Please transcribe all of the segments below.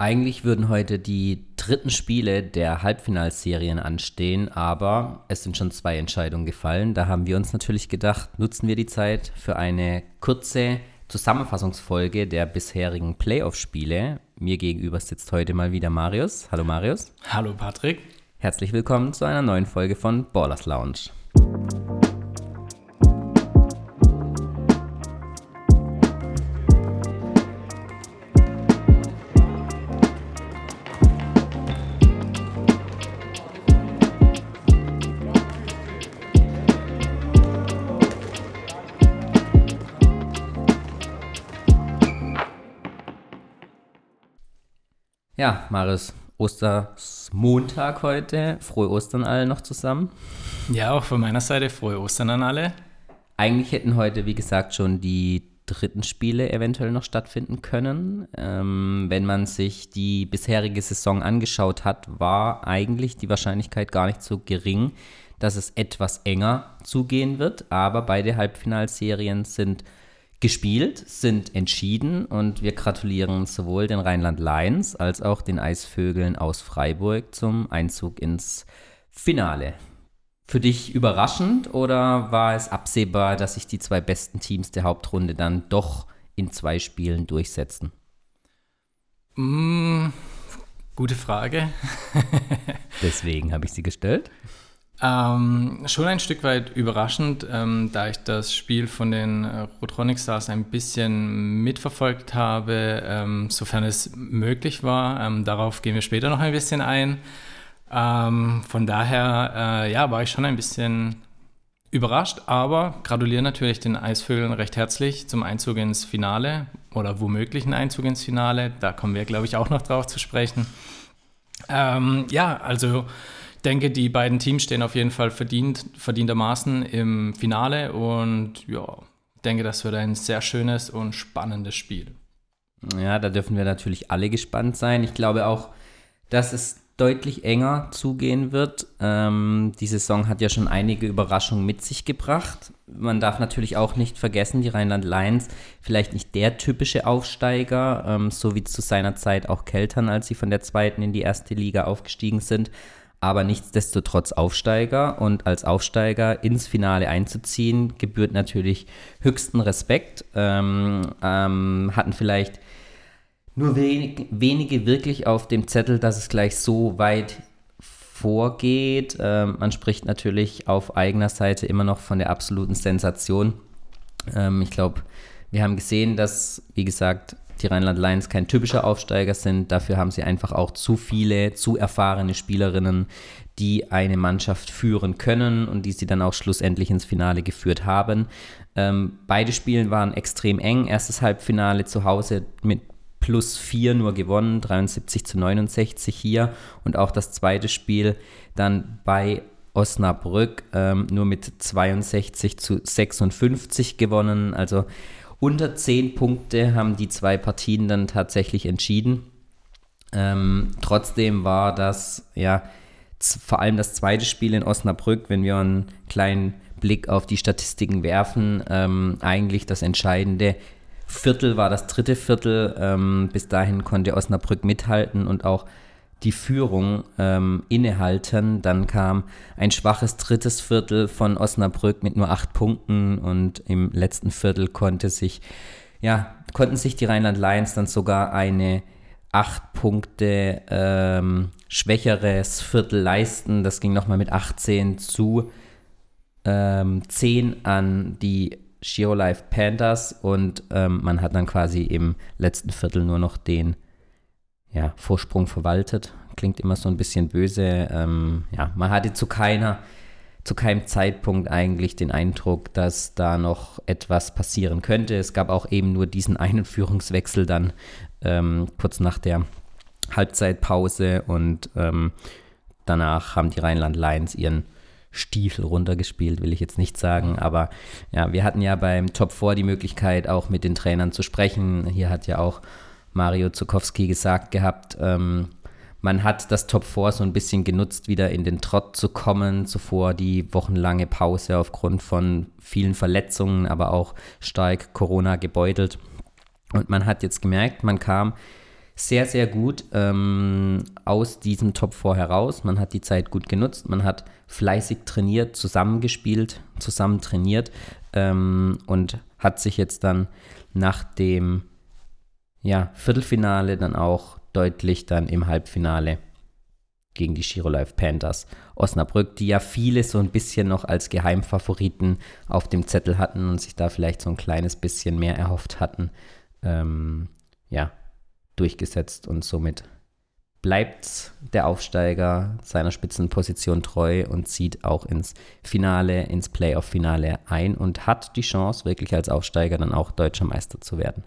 Eigentlich würden heute die dritten Spiele der Halbfinalserien anstehen, aber es sind schon zwei Entscheidungen gefallen. Da haben wir uns natürlich gedacht, nutzen wir die Zeit für eine kurze Zusammenfassungsfolge der bisherigen Playoff-Spiele. Mir gegenüber sitzt heute mal wieder Marius. Hallo Marius. Hallo Patrick. Herzlich willkommen zu einer neuen Folge von Ballers Lounge. Ja, Marius, Ostermontag heute. Frohe Ostern alle noch zusammen. Ja, auch von meiner Seite frohe Ostern an alle. Eigentlich hätten heute, wie gesagt, schon die dritten Spiele eventuell noch stattfinden können. Ähm, wenn man sich die bisherige Saison angeschaut hat, war eigentlich die Wahrscheinlichkeit gar nicht so gering, dass es etwas enger zugehen wird. Aber beide Halbfinalserien sind gespielt, sind entschieden und wir gratulieren sowohl den Rheinland Lions als auch den Eisvögeln aus Freiburg zum Einzug ins Finale. Für dich überraschend oder war es absehbar, dass sich die zwei besten Teams der Hauptrunde dann doch in zwei Spielen durchsetzen? Mm, gute Frage. Deswegen habe ich sie gestellt. Ähm, schon ein Stück weit überraschend, ähm, da ich das Spiel von den äh, Rotronic Stars ein bisschen mitverfolgt habe, ähm, sofern es möglich war. Ähm, darauf gehen wir später noch ein bisschen ein. Ähm, von daher, äh, ja, war ich schon ein bisschen überrascht, aber gratuliere natürlich den Eisvögeln recht herzlich zum Einzug ins Finale oder womöglich ein Einzug ins Finale. Da kommen wir, glaube ich, auch noch drauf zu sprechen. Ähm, ja, also denke, die beiden Teams stehen auf jeden Fall verdient, verdientermaßen im Finale und ja, denke, das wird ein sehr schönes und spannendes Spiel. Ja, da dürfen wir natürlich alle gespannt sein. Ich glaube auch, dass es deutlich enger zugehen wird. Ähm, die Saison hat ja schon einige Überraschungen mit sich gebracht. Man darf natürlich auch nicht vergessen, die Rheinland Lions, vielleicht nicht der typische Aufsteiger, ähm, so wie zu seiner Zeit auch Keltern, als sie von der zweiten in die erste Liga aufgestiegen sind aber nichtsdestotrotz Aufsteiger und als Aufsteiger ins Finale einzuziehen, gebührt natürlich höchsten Respekt. Ähm, ähm, hatten vielleicht nur wenig, wenige wirklich auf dem Zettel, dass es gleich so weit vorgeht. Ähm, man spricht natürlich auf eigener Seite immer noch von der absoluten Sensation. Ähm, ich glaube, wir haben gesehen, dass, wie gesagt, die Rheinland Lions kein typischer Aufsteiger sind. Dafür haben sie einfach auch zu viele, zu erfahrene Spielerinnen, die eine Mannschaft führen können und die sie dann auch schlussendlich ins Finale geführt haben. Ähm, beide Spiele waren extrem eng. Erstes Halbfinale zu Hause mit plus 4 nur gewonnen, 73 zu 69 hier. Und auch das zweite Spiel dann bei Osnabrück ähm, nur mit 62 zu 56 gewonnen. Also unter 10 Punkte haben die zwei Partien dann tatsächlich entschieden. Ähm, trotzdem war das, ja, vor allem das zweite Spiel in Osnabrück, wenn wir einen kleinen Blick auf die Statistiken werfen, ähm, eigentlich das entscheidende Viertel war das dritte Viertel. Ähm, bis dahin konnte Osnabrück mithalten und auch die Führung ähm, innehalten. Dann kam ein schwaches drittes Viertel von Osnabrück mit nur acht Punkten und im letzten Viertel konnte sich, ja, konnten sich die Rheinland Lions dann sogar eine acht Punkte ähm, schwächeres Viertel leisten. Das ging nochmal mit 18 zu ähm, 10 an die Life Panthers und ähm, man hat dann quasi im letzten Viertel nur noch den ja, Vorsprung verwaltet. Klingt immer so ein bisschen böse. Ähm, ja, man hatte zu keiner, zu keinem Zeitpunkt eigentlich den Eindruck, dass da noch etwas passieren könnte. Es gab auch eben nur diesen einen Führungswechsel dann ähm, kurz nach der Halbzeitpause und ähm, danach haben die Rheinland Lions ihren Stiefel runtergespielt, will ich jetzt nicht sagen. Aber ja, wir hatten ja beim Top 4 die Möglichkeit, auch mit den Trainern zu sprechen. Hier hat ja auch Mario Zukowski gesagt gehabt, ähm, man hat das Top 4 so ein bisschen genutzt, wieder in den Trott zu kommen. Zuvor die wochenlange Pause aufgrund von vielen Verletzungen, aber auch stark Corona gebeutelt. Und man hat jetzt gemerkt, man kam sehr, sehr gut ähm, aus diesem Top 4 heraus. Man hat die Zeit gut genutzt, man hat fleißig trainiert, zusammengespielt, zusammen trainiert ähm, und hat sich jetzt dann nach dem ja, Viertelfinale dann auch deutlich dann im Halbfinale gegen die Giro Life Panthers Osnabrück, die ja viele so ein bisschen noch als Geheimfavoriten auf dem Zettel hatten und sich da vielleicht so ein kleines bisschen mehr erhofft hatten, ähm, ja, durchgesetzt und somit bleibt der Aufsteiger seiner Spitzenposition treu und zieht auch ins Finale, ins Playoff-Finale ein und hat die Chance, wirklich als Aufsteiger dann auch deutscher Meister zu werden.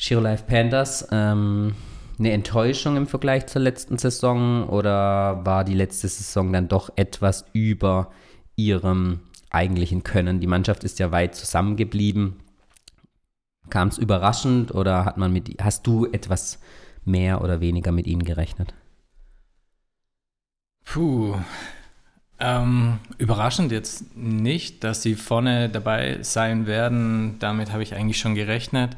Giro Life Panthers, ähm, eine Enttäuschung im Vergleich zur letzten Saison oder war die letzte Saison dann doch etwas über ihrem eigentlichen Können? Die Mannschaft ist ja weit zusammengeblieben. Kam es überraschend oder hat man mit, hast du etwas mehr oder weniger mit ihnen gerechnet? Puh. Ähm, überraschend jetzt nicht, dass sie vorne dabei sein werden. Damit habe ich eigentlich schon gerechnet.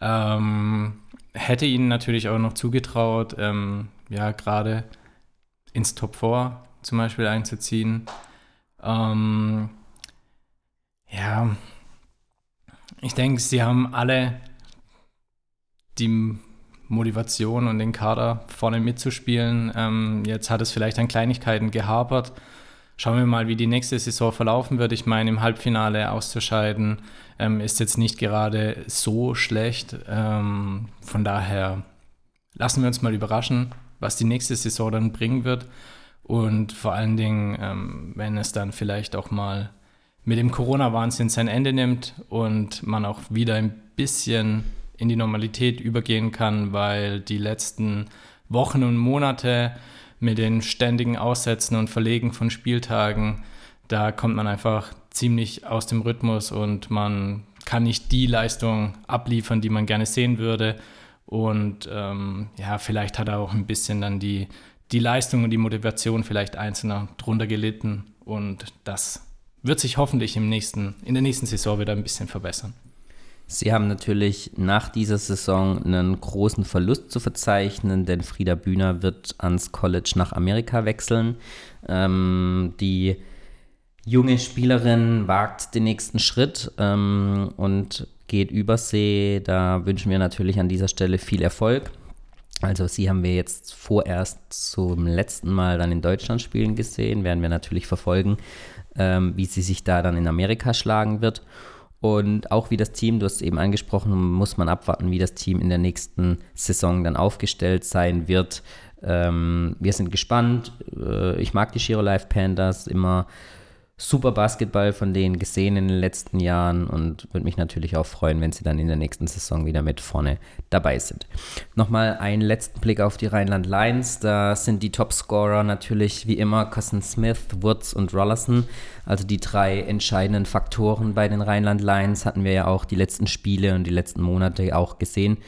Ähm, hätte ihnen natürlich auch noch zugetraut, ähm, ja, gerade ins Top 4 zum Beispiel einzuziehen. Ähm, ja, ich denke, sie haben alle die Motivation und den Kader vorne mitzuspielen. Ähm, jetzt hat es vielleicht an Kleinigkeiten gehapert. Schauen wir mal, wie die nächste Saison verlaufen wird. Ich meine, im Halbfinale auszuscheiden ähm, ist jetzt nicht gerade so schlecht. Ähm, von daher lassen wir uns mal überraschen, was die nächste Saison dann bringen wird. Und vor allen Dingen, ähm, wenn es dann vielleicht auch mal mit dem Corona-Wahnsinn sein Ende nimmt und man auch wieder ein bisschen in die Normalität übergehen kann, weil die letzten Wochen und Monate mit den ständigen Aussätzen und Verlegen von Spieltagen, da kommt man einfach ziemlich aus dem Rhythmus und man kann nicht die Leistung abliefern, die man gerne sehen würde. Und ähm, ja, vielleicht hat er auch ein bisschen dann die, die Leistung und die Motivation vielleicht einzelner drunter gelitten. Und das wird sich hoffentlich im nächsten, in der nächsten Saison wieder ein bisschen verbessern. Sie haben natürlich nach dieser Saison einen großen Verlust zu verzeichnen, denn Frieda Bühner wird ans College nach Amerika wechseln. Ähm, die junge Spielerin wagt den nächsten Schritt ähm, und geht übersee. Da wünschen wir natürlich an dieser Stelle viel Erfolg. Also sie haben wir jetzt vorerst zum letzten Mal dann in Deutschland spielen gesehen, werden wir natürlich verfolgen, ähm, wie sie sich da dann in Amerika schlagen wird. Und auch wie das Team, du hast es eben angesprochen, muss man abwarten, wie das Team in der nächsten Saison dann aufgestellt sein wird. Ähm, wir sind gespannt. Äh, ich mag die Shiro Life Pandas immer super Basketball von denen gesehen in den letzten Jahren und würde mich natürlich auch freuen, wenn sie dann in der nächsten Saison wieder mit vorne dabei sind. Nochmal einen letzten Blick auf die Rheinland Lions. Da sind die Topscorer natürlich wie immer Cousin Smith, Woods und Rollerson. Also die drei entscheidenden Faktoren bei den Rheinland Lions hatten wir ja auch die letzten Spiele und die letzten Monate auch gesehen.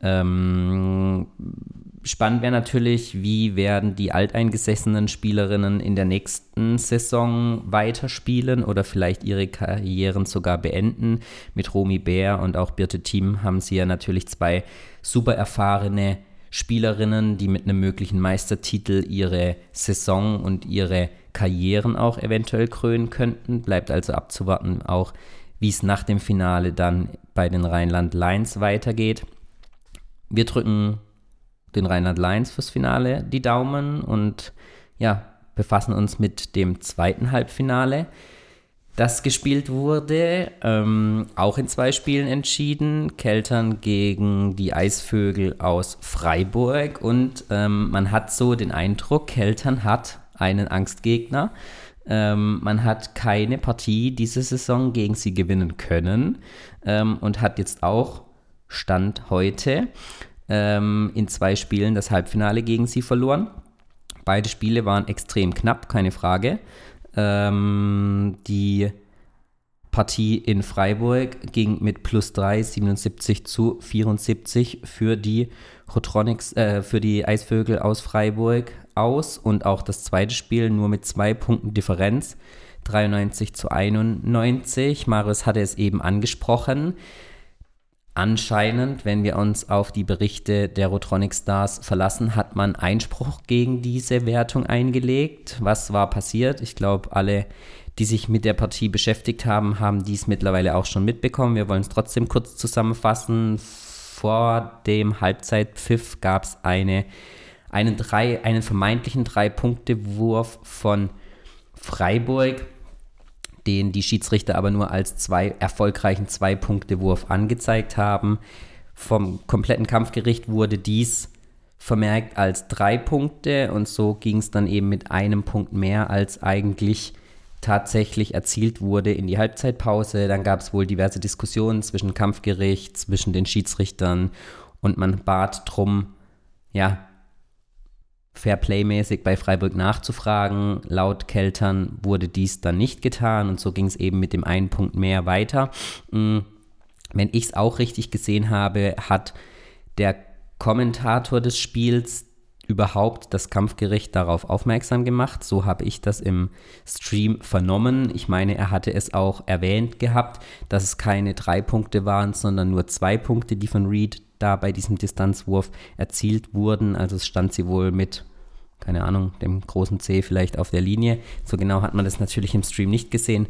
Ähm, spannend wäre natürlich, wie werden die alteingesessenen Spielerinnen in der nächsten Saison weiterspielen oder vielleicht ihre Karrieren sogar beenden. Mit Romy Bär und auch Birte Thiem haben sie ja natürlich zwei super erfahrene Spielerinnen, die mit einem möglichen Meistertitel ihre Saison und ihre Karrieren auch eventuell krönen könnten. Bleibt also abzuwarten, auch wie es nach dem Finale dann bei den Rheinland Lions weitergeht. Wir drücken den Rheinland Lions fürs Finale die Daumen und ja, befassen uns mit dem zweiten Halbfinale, das gespielt wurde. Ähm, auch in zwei Spielen entschieden. Keltern gegen die Eisvögel aus Freiburg. Und ähm, man hat so den Eindruck, Keltern hat einen Angstgegner. Ähm, man hat keine Partie diese Saison gegen sie gewinnen können ähm, und hat jetzt auch Stand heute ähm, in zwei Spielen das Halbfinale gegen sie verloren. Beide Spiele waren extrem knapp, keine Frage. Ähm, die Partie in Freiburg ging mit plus 3, 77 zu 74 für die Rotronics, äh, für die Eisvögel aus Freiburg aus und auch das zweite Spiel nur mit zwei Punkten Differenz, 93 zu 91. Marius hatte es eben angesprochen. Anscheinend, wenn wir uns auf die Berichte der Rotronic Stars verlassen, hat man Einspruch gegen diese Wertung eingelegt. Was war passiert? Ich glaube, alle, die sich mit der Partie beschäftigt haben, haben dies mittlerweile auch schon mitbekommen. Wir wollen es trotzdem kurz zusammenfassen. Vor dem Halbzeitpfiff gab es eine, einen, drei, einen vermeintlichen Drei-Punkte-Wurf von Freiburg den die Schiedsrichter aber nur als zwei erfolgreichen Zwei-Punkte-Wurf angezeigt haben. Vom kompletten Kampfgericht wurde dies vermerkt als drei Punkte und so ging es dann eben mit einem Punkt mehr, als eigentlich tatsächlich erzielt wurde in die Halbzeitpause. Dann gab es wohl diverse Diskussionen zwischen Kampfgericht, zwischen den Schiedsrichtern und man bat drum, ja, Fairplay-mäßig bei Freiburg nachzufragen. Laut Keltern wurde dies dann nicht getan und so ging es eben mit dem einen Punkt mehr weiter. Mm, wenn ich es auch richtig gesehen habe, hat der Kommentator des Spiels überhaupt das Kampfgericht darauf aufmerksam gemacht. So habe ich das im Stream vernommen. Ich meine, er hatte es auch erwähnt gehabt, dass es keine drei Punkte waren, sondern nur zwei Punkte, die von Reed da bei diesem Distanzwurf erzielt wurden. Also es stand sie wohl mit, keine Ahnung, dem großen C vielleicht auf der Linie. So genau hat man das natürlich im Stream nicht gesehen.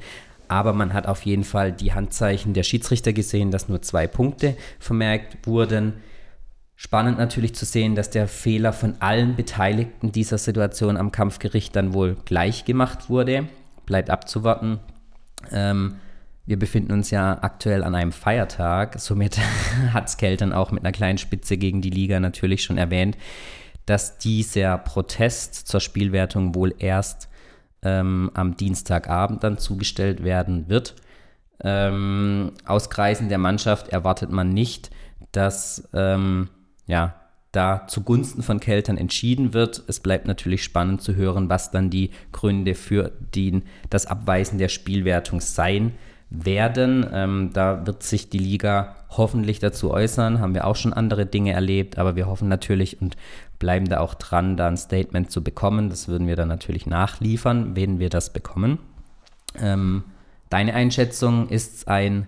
Aber man hat auf jeden Fall die Handzeichen der Schiedsrichter gesehen, dass nur zwei Punkte vermerkt wurden. Spannend natürlich zu sehen, dass der Fehler von allen Beteiligten dieser Situation am Kampfgericht dann wohl gleich gemacht wurde. Bleibt abzuwarten. Ähm, wir befinden uns ja aktuell an einem Feiertag, somit hat Skell dann auch mit einer kleinen Spitze gegen die Liga natürlich schon erwähnt, dass dieser Protest zur Spielwertung wohl erst ähm, am Dienstagabend dann zugestellt werden wird. Ähm, aus Kreisen der Mannschaft erwartet man nicht, dass ähm, ja, da zugunsten von Keltern entschieden wird. Es bleibt natürlich spannend zu hören, was dann die Gründe für die, das Abweisen der Spielwertung sein werden. Ähm, da wird sich die Liga hoffentlich dazu äußern. Haben wir auch schon andere Dinge erlebt, aber wir hoffen natürlich und bleiben da auch dran, da ein Statement zu bekommen. Das würden wir dann natürlich nachliefern, wenn wir das bekommen. Ähm, deine Einschätzung ist ein,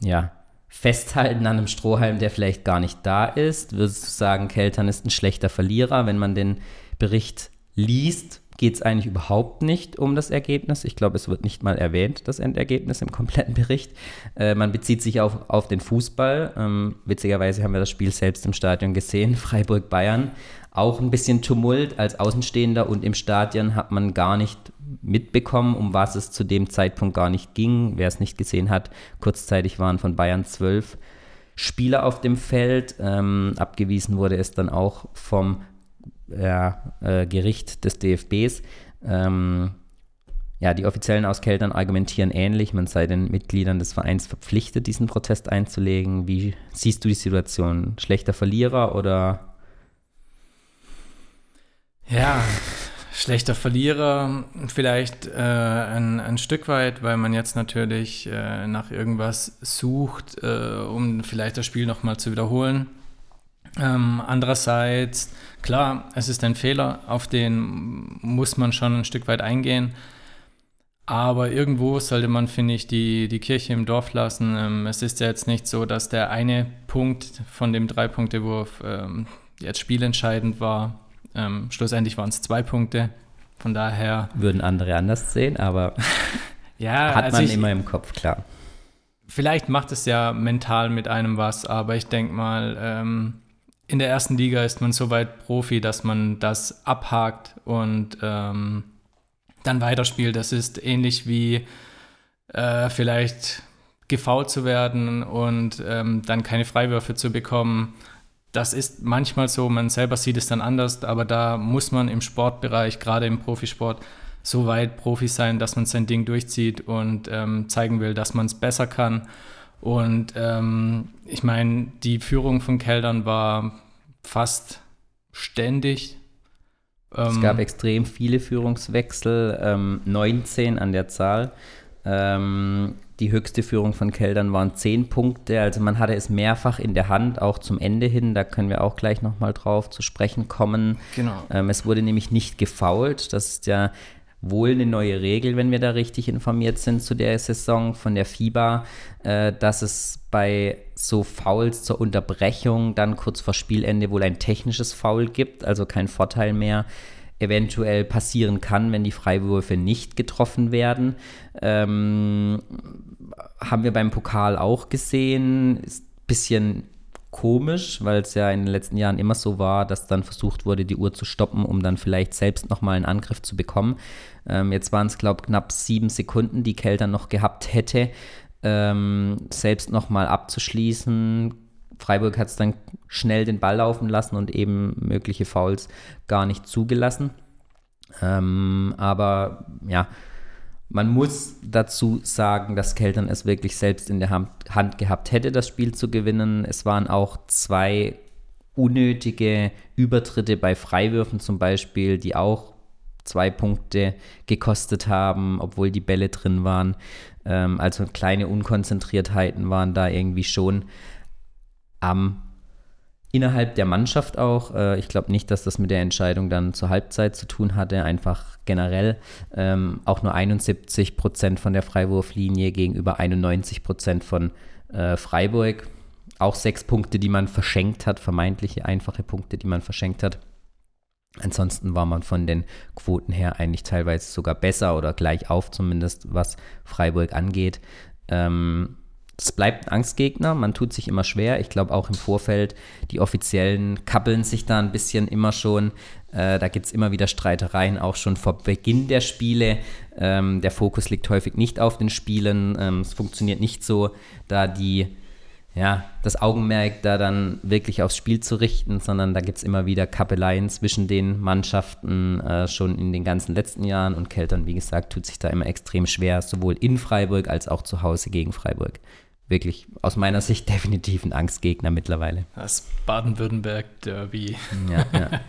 ja, Festhalten an einem Strohhalm, der vielleicht gar nicht da ist. Würdest du sagen, Keltern ist ein schlechter Verlierer, wenn man den Bericht liest? Geht es eigentlich überhaupt nicht um das Ergebnis. Ich glaube, es wird nicht mal erwähnt, das Endergebnis im kompletten Bericht. Äh, man bezieht sich auf, auf den Fußball. Ähm, witzigerweise haben wir das Spiel selbst im Stadion gesehen, Freiburg-Bayern. Auch ein bisschen Tumult als Außenstehender und im Stadion hat man gar nicht mitbekommen, um was es zu dem Zeitpunkt gar nicht ging. Wer es nicht gesehen hat, kurzzeitig waren von Bayern zwölf Spieler auf dem Feld. Ähm, abgewiesen wurde es dann auch vom ja, äh, Gericht des DFBs. Ähm, ja, die Offiziellen aus Keltern argumentieren ähnlich. Man sei den Mitgliedern des Vereins verpflichtet, diesen Protest einzulegen. Wie siehst du die Situation? Schlechter Verlierer oder? Ja, schlechter Verlierer vielleicht äh, ein, ein Stück weit, weil man jetzt natürlich äh, nach irgendwas sucht, äh, um vielleicht das Spiel nochmal zu wiederholen. Ähm, andererseits, klar, es ist ein Fehler, auf den muss man schon ein Stück weit eingehen. Aber irgendwo sollte man, finde ich, die, die Kirche im Dorf lassen. Ähm, es ist ja jetzt nicht so, dass der eine Punkt von dem Drei-Punkte-Wurf ähm, jetzt spielentscheidend war. Ähm, schlussendlich waren es zwei Punkte. Von daher. Würden andere anders sehen, aber ja, hat also man ich, immer im Kopf, klar. Vielleicht macht es ja mental mit einem was, aber ich denke mal, ähm, in der ersten Liga ist man so weit Profi, dass man das abhakt und ähm, dann weiterspielt. Das ist ähnlich wie äh, vielleicht gefault zu werden und ähm, dann keine Freiwürfe zu bekommen. Das ist manchmal so, man selber sieht es dann anders, aber da muss man im Sportbereich, gerade im Profisport, so weit Profi sein, dass man sein Ding durchzieht und ähm, zeigen will, dass man es besser kann. Und ähm, ich meine, die Führung von Keldern war fast ständig. es ähm, gab extrem viele Führungswechsel, ähm, 19 an der Zahl. Ähm, die höchste Führung von Keldern waren 10 Punkte, also man hatte es mehrfach in der Hand, auch zum Ende hin, da können wir auch gleich nochmal drauf zu sprechen kommen. Genau. Ähm, es wurde nämlich nicht gefault, das ist ja wohl eine neue Regel, wenn wir da richtig informiert sind zu der Saison von der FIBA, äh, dass es bei so Fouls zur Unterbrechung dann kurz vor Spielende wohl ein technisches Foul gibt, also kein Vorteil mehr eventuell passieren kann, wenn die Freiwürfe nicht getroffen werden. Ähm, haben wir beim Pokal auch gesehen. Ist ein bisschen komisch, weil es ja in den letzten Jahren immer so war, dass dann versucht wurde, die Uhr zu stoppen, um dann vielleicht selbst nochmal einen Angriff zu bekommen. Ähm, jetzt waren es, glaube ich, knapp sieben Sekunden, die Kelter noch gehabt hätte, ähm, selbst nochmal abzuschließen. Freiburg hat es dann schnell den Ball laufen lassen und eben mögliche Fouls gar nicht zugelassen. Ähm, aber ja, man muss dazu sagen, dass Keltern es wirklich selbst in der Hand gehabt hätte, das Spiel zu gewinnen. Es waren auch zwei unnötige Übertritte bei Freiwürfen zum Beispiel, die auch zwei Punkte gekostet haben, obwohl die Bälle drin waren. Ähm, also kleine Unkonzentriertheiten waren da irgendwie schon am innerhalb der Mannschaft auch. Äh, ich glaube nicht, dass das mit der Entscheidung dann zur Halbzeit zu tun hatte. Einfach generell ähm, auch nur 71 Prozent von der Freiwurflinie gegenüber 91 Prozent von äh, Freiburg. Auch sechs Punkte, die man verschenkt hat, vermeintliche einfache Punkte, die man verschenkt hat. Ansonsten war man von den Quoten her eigentlich teilweise sogar besser oder gleich auf, zumindest was Freiburg angeht. Ähm, es bleibt ein Angstgegner, man tut sich immer schwer. Ich glaube auch im Vorfeld, die Offiziellen kappeln sich da ein bisschen immer schon. Äh, da gibt es immer wieder Streitereien, auch schon vor Beginn der Spiele. Ähm, der Fokus liegt häufig nicht auf den Spielen. Ähm, es funktioniert nicht so, da die ja, das Augenmerk da dann wirklich aufs Spiel zu richten, sondern da gibt es immer wieder Kappeleien zwischen den Mannschaften äh, schon in den ganzen letzten Jahren und Keltern, wie gesagt, tut sich da immer extrem schwer, sowohl in Freiburg als auch zu Hause gegen Freiburg wirklich aus meiner Sicht definitiv ein Angstgegner mittlerweile. Das Baden-Württemberg-Derby. Ja, ja.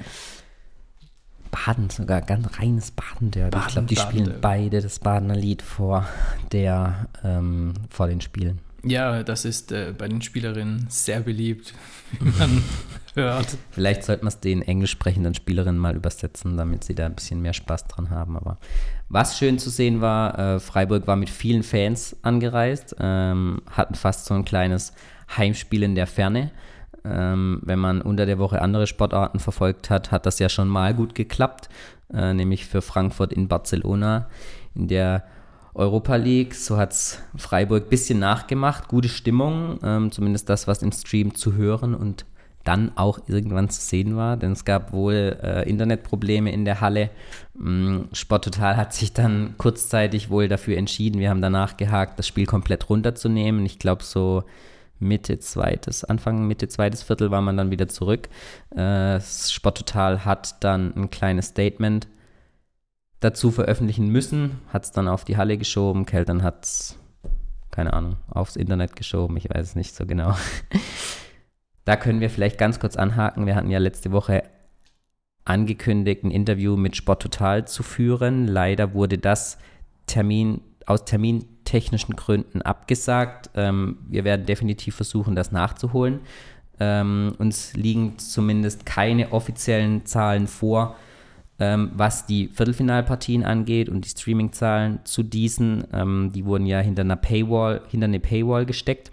Baden, sogar ganz reines Baden-Derby. Baden, ich glaube, die Baden spielen beide das Badener Lied vor, der, ähm, vor den Spielen. Ja, das ist äh, bei den Spielerinnen sehr beliebt, wie man hört. Vielleicht sollte man es den englisch sprechenden Spielerinnen mal übersetzen, damit sie da ein bisschen mehr Spaß dran haben. Aber was schön zu sehen war, äh, Freiburg war mit vielen Fans angereist, ähm, hatten fast so ein kleines Heimspiel in der Ferne. Ähm, wenn man unter der Woche andere Sportarten verfolgt hat, hat das ja schon mal gut geklappt, äh, nämlich für Frankfurt in Barcelona in der Europa League. So hat es Freiburg ein bisschen nachgemacht. Gute Stimmung, ähm, zumindest das, was im Stream zu hören und dann auch irgendwann zu sehen war, denn es gab wohl äh, Internetprobleme in der Halle. Ähm, Sporttotal hat sich dann kurzzeitig wohl dafür entschieden, wir haben danach gehakt, das Spiel komplett runterzunehmen. Ich glaube, so Mitte zweites, Anfang Mitte zweites Viertel war man dann wieder zurück. Äh, Sporttotal hat dann ein kleines Statement dazu veröffentlichen müssen, hat es dann auf die Halle geschoben, Keltern hat es, keine Ahnung, aufs Internet geschoben, ich weiß es nicht so genau. da können wir vielleicht ganz kurz anhaken. Wir hatten ja letzte Woche angekündigt, ein Interview mit Sport Total zu führen. Leider wurde das Termin aus termintechnischen Gründen abgesagt. Ähm, wir werden definitiv versuchen, das nachzuholen. Ähm, uns liegen zumindest keine offiziellen Zahlen vor, ähm, was die Viertelfinalpartien angeht und die Streaming-Zahlen zu diesen. Ähm, die wurden ja hinter einer Paywall, hinter eine Paywall gesteckt.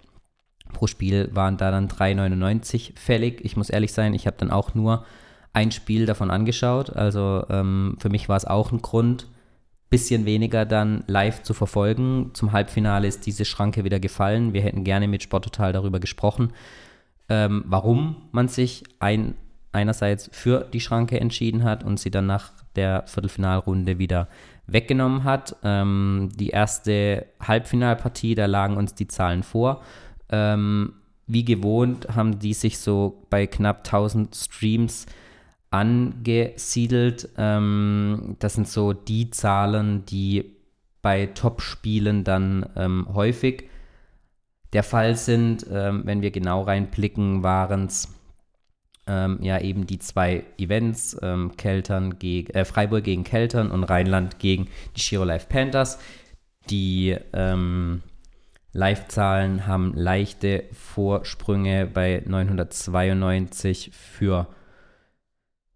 Pro Spiel waren da dann 3,99 fällig. Ich muss ehrlich sein, ich habe dann auch nur ein Spiel davon angeschaut. Also ähm, für mich war es auch ein Grund, bisschen weniger dann live zu verfolgen. Zum Halbfinale ist diese Schranke wieder gefallen. Wir hätten gerne mit Sporttotal darüber gesprochen, ähm, warum man sich ein einerseits für die Schranke entschieden hat und sie dann nach der Viertelfinalrunde wieder weggenommen hat. Ähm, die erste Halbfinalpartie, da lagen uns die Zahlen vor. Ähm, wie gewohnt haben die sich so bei knapp 1000 Streams angesiedelt. Ähm, das sind so die Zahlen, die bei Top-Spielen dann ähm, häufig der Fall sind. Ähm, wenn wir genau reinblicken, waren es ähm, ja eben die zwei Events, ähm, Keltern gegen, äh, Freiburg gegen Keltern und Rheinland gegen die Shiro Life Panthers. Die ähm, Live-Zahlen haben leichte Vorsprünge bei 992 für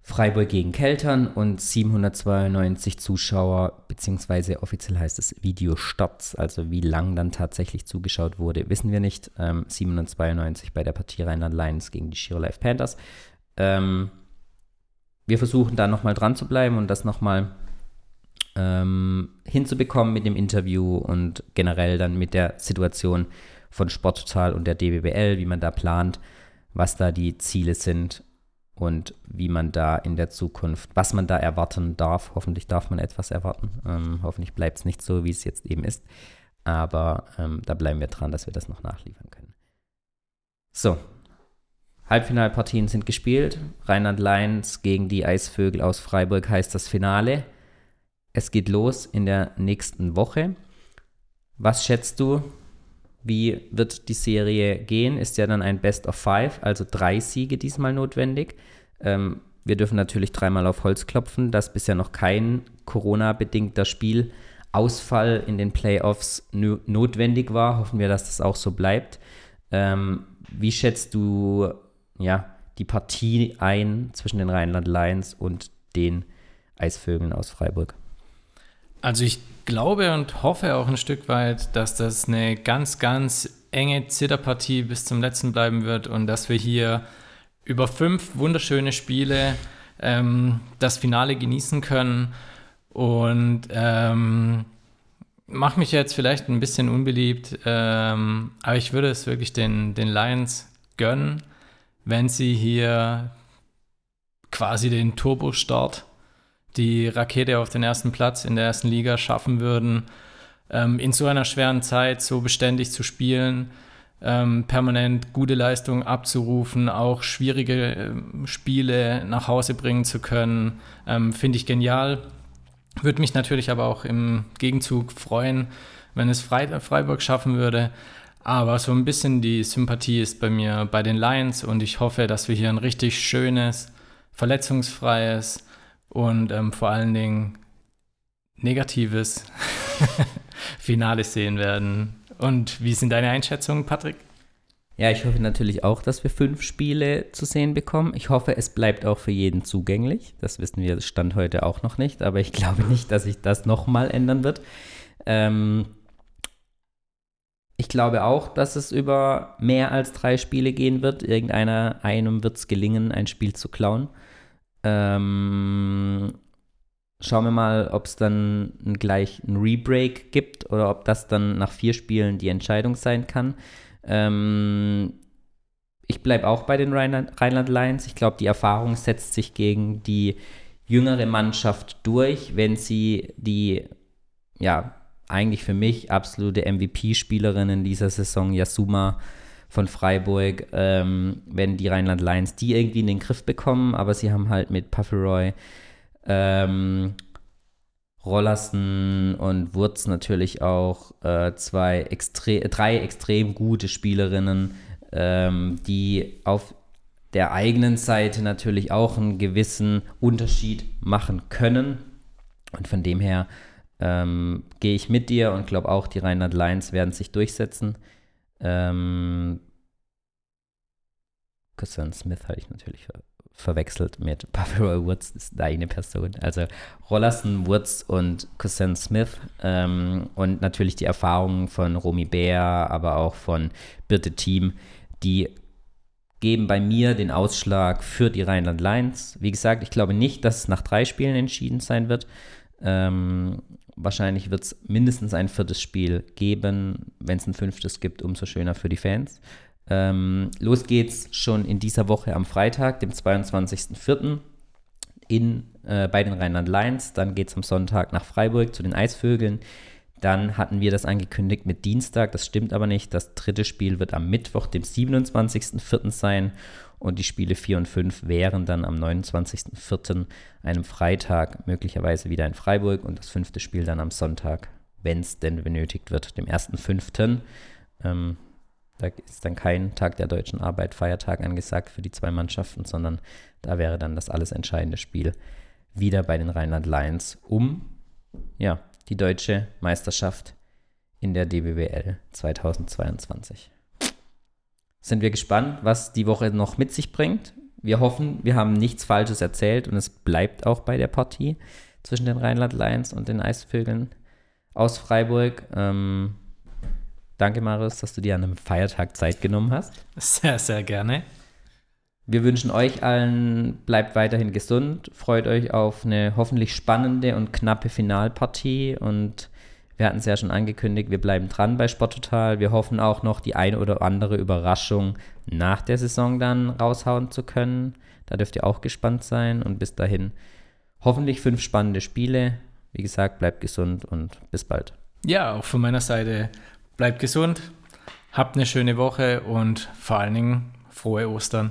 Freiburg gegen Keltern und 792 Zuschauer, beziehungsweise offiziell heißt es Videostarts, also wie lang dann tatsächlich zugeschaut wurde, wissen wir nicht. Ähm, 792 bei der Partie Rheinland Lions gegen die Shiro Life Panthers. Ähm, wir versuchen da nochmal dran zu bleiben und das nochmal ähm, hinzubekommen mit dem Interview und generell dann mit der Situation von Sporttotal und der DBBL, wie man da plant, was da die Ziele sind und wie man da in der Zukunft, was man da erwarten darf. Hoffentlich darf man etwas erwarten. Ähm, hoffentlich bleibt es nicht so, wie es jetzt eben ist. Aber ähm, da bleiben wir dran, dass wir das noch nachliefern können. So, Halbfinalpartien sind gespielt. Rheinland Lions gegen die Eisvögel aus Freiburg heißt das Finale. Es geht los in der nächsten Woche. Was schätzt du? Wie wird die Serie gehen? Ist ja dann ein Best of Five, also drei Siege diesmal notwendig. Ähm, wir dürfen natürlich dreimal auf Holz klopfen, dass bisher noch kein Corona-bedingter Spielausfall in den Playoffs notwendig war. Hoffen wir, dass das auch so bleibt. Ähm, wie schätzt du ja, die Partie ein zwischen den Rheinland Lions und den Eisvögeln aus Freiburg? Also ich glaube und hoffe auch ein Stück weit, dass das eine ganz, ganz enge Zitterpartie bis zum letzten bleiben wird und dass wir hier über fünf wunderschöne Spiele ähm, das Finale genießen können. Und ähm, mache mich jetzt vielleicht ein bisschen unbeliebt, ähm, aber ich würde es wirklich den, den Lions gönnen, wenn sie hier quasi den Turbo-Start die Rakete auf den ersten Platz in der ersten Liga schaffen würden, ähm, in so einer schweren Zeit so beständig zu spielen, ähm, permanent gute Leistungen abzurufen, auch schwierige äh, Spiele nach Hause bringen zu können, ähm, finde ich genial. Würde mich natürlich aber auch im Gegenzug freuen, wenn es Fre Freiburg schaffen würde. Aber so ein bisschen die Sympathie ist bei mir bei den Lions und ich hoffe, dass wir hier ein richtig schönes, verletzungsfreies, und ähm, vor allen Dingen negatives Finale sehen werden. Und wie sind deine Einschätzungen, Patrick? Ja, ich hoffe natürlich auch, dass wir fünf Spiele zu sehen bekommen. Ich hoffe, es bleibt auch für jeden zugänglich. Das wissen wir Stand heute auch noch nicht, aber ich glaube nicht, dass sich das nochmal ändern wird. Ähm ich glaube auch, dass es über mehr als drei Spiele gehen wird. Irgendeiner einem wird es gelingen, ein Spiel zu klauen. Ähm, schauen wir mal, ob es dann gleich ein Rebreak gibt oder ob das dann nach vier Spielen die Entscheidung sein kann. Ähm, ich bleibe auch bei den Rheinland, Rheinland Lions. Ich glaube, die Erfahrung setzt sich gegen die jüngere Mannschaft durch, wenn sie die, ja, eigentlich für mich absolute MVP-Spielerin in dieser Saison, Yasuma, von Freiburg, ähm, wenn die Rheinland Lions die irgendwie in den Griff bekommen, aber sie haben halt mit Pufferoy, ähm, Rollerson und Wurz natürlich auch äh, zwei extre drei extrem gute Spielerinnen, ähm, die auf der eigenen Seite natürlich auch einen gewissen Unterschied machen können. Und von dem her ähm, gehe ich mit dir und glaube auch, die Rheinland Lions werden sich durchsetzen. Ähm, Cousin Smith hatte ich natürlich ver verwechselt mit Buffalo Woods, ist deine Person. Also Rollerson, Woods und Cousin Smith ähm, und natürlich die Erfahrungen von Romy Bär, aber auch von Birte Team, die geben bei mir den Ausschlag für die Rheinland Lions. Wie gesagt, ich glaube nicht, dass es nach drei Spielen entschieden sein wird. Ähm, wahrscheinlich wird es mindestens ein viertes Spiel geben. Wenn es ein fünftes gibt, umso schöner für die Fans. Ähm, los geht's schon in dieser Woche am Freitag, dem 22.04. In, äh, bei den Rheinland Lions. Dann geht es am Sonntag nach Freiburg zu den Eisvögeln. Dann hatten wir das angekündigt mit Dienstag, das stimmt aber nicht. Das dritte Spiel wird am Mittwoch, dem 27.04. sein. Und die Spiele 4 und 5 wären dann am 29.04., einem Freitag, möglicherweise wieder in Freiburg. Und das fünfte Spiel dann am Sonntag, wenn es denn benötigt wird, dem 1.05. Ähm, da ist dann kein Tag der deutschen Arbeit, Feiertag angesagt für die zwei Mannschaften, sondern da wäre dann das alles entscheidende Spiel wieder bei den Rheinland Lions um ja, die deutsche Meisterschaft in der DBWL 2022. Sind wir gespannt, was die Woche noch mit sich bringt. wir hoffen, wir haben nichts Falsches erzählt und es bleibt auch bei der Partie zwischen den Rheinland Lions und den Eisvögeln aus Freiburg. Ähm, danke, Marius, dass du dir an einem Feiertag Zeit genommen hast. Sehr, sehr gerne. Wir wünschen euch allen, bleibt weiterhin gesund, freut euch auf eine hoffentlich spannende und knappe Finalpartie und wir hatten es ja schon angekündigt, wir bleiben dran bei Sporttotal. Wir hoffen auch noch die eine oder andere Überraschung nach der Saison dann raushauen zu können. Da dürft ihr auch gespannt sein und bis dahin hoffentlich fünf spannende Spiele. Wie gesagt, bleibt gesund und bis bald. Ja, auch von meiner Seite bleibt gesund, habt eine schöne Woche und vor allen Dingen frohe Ostern.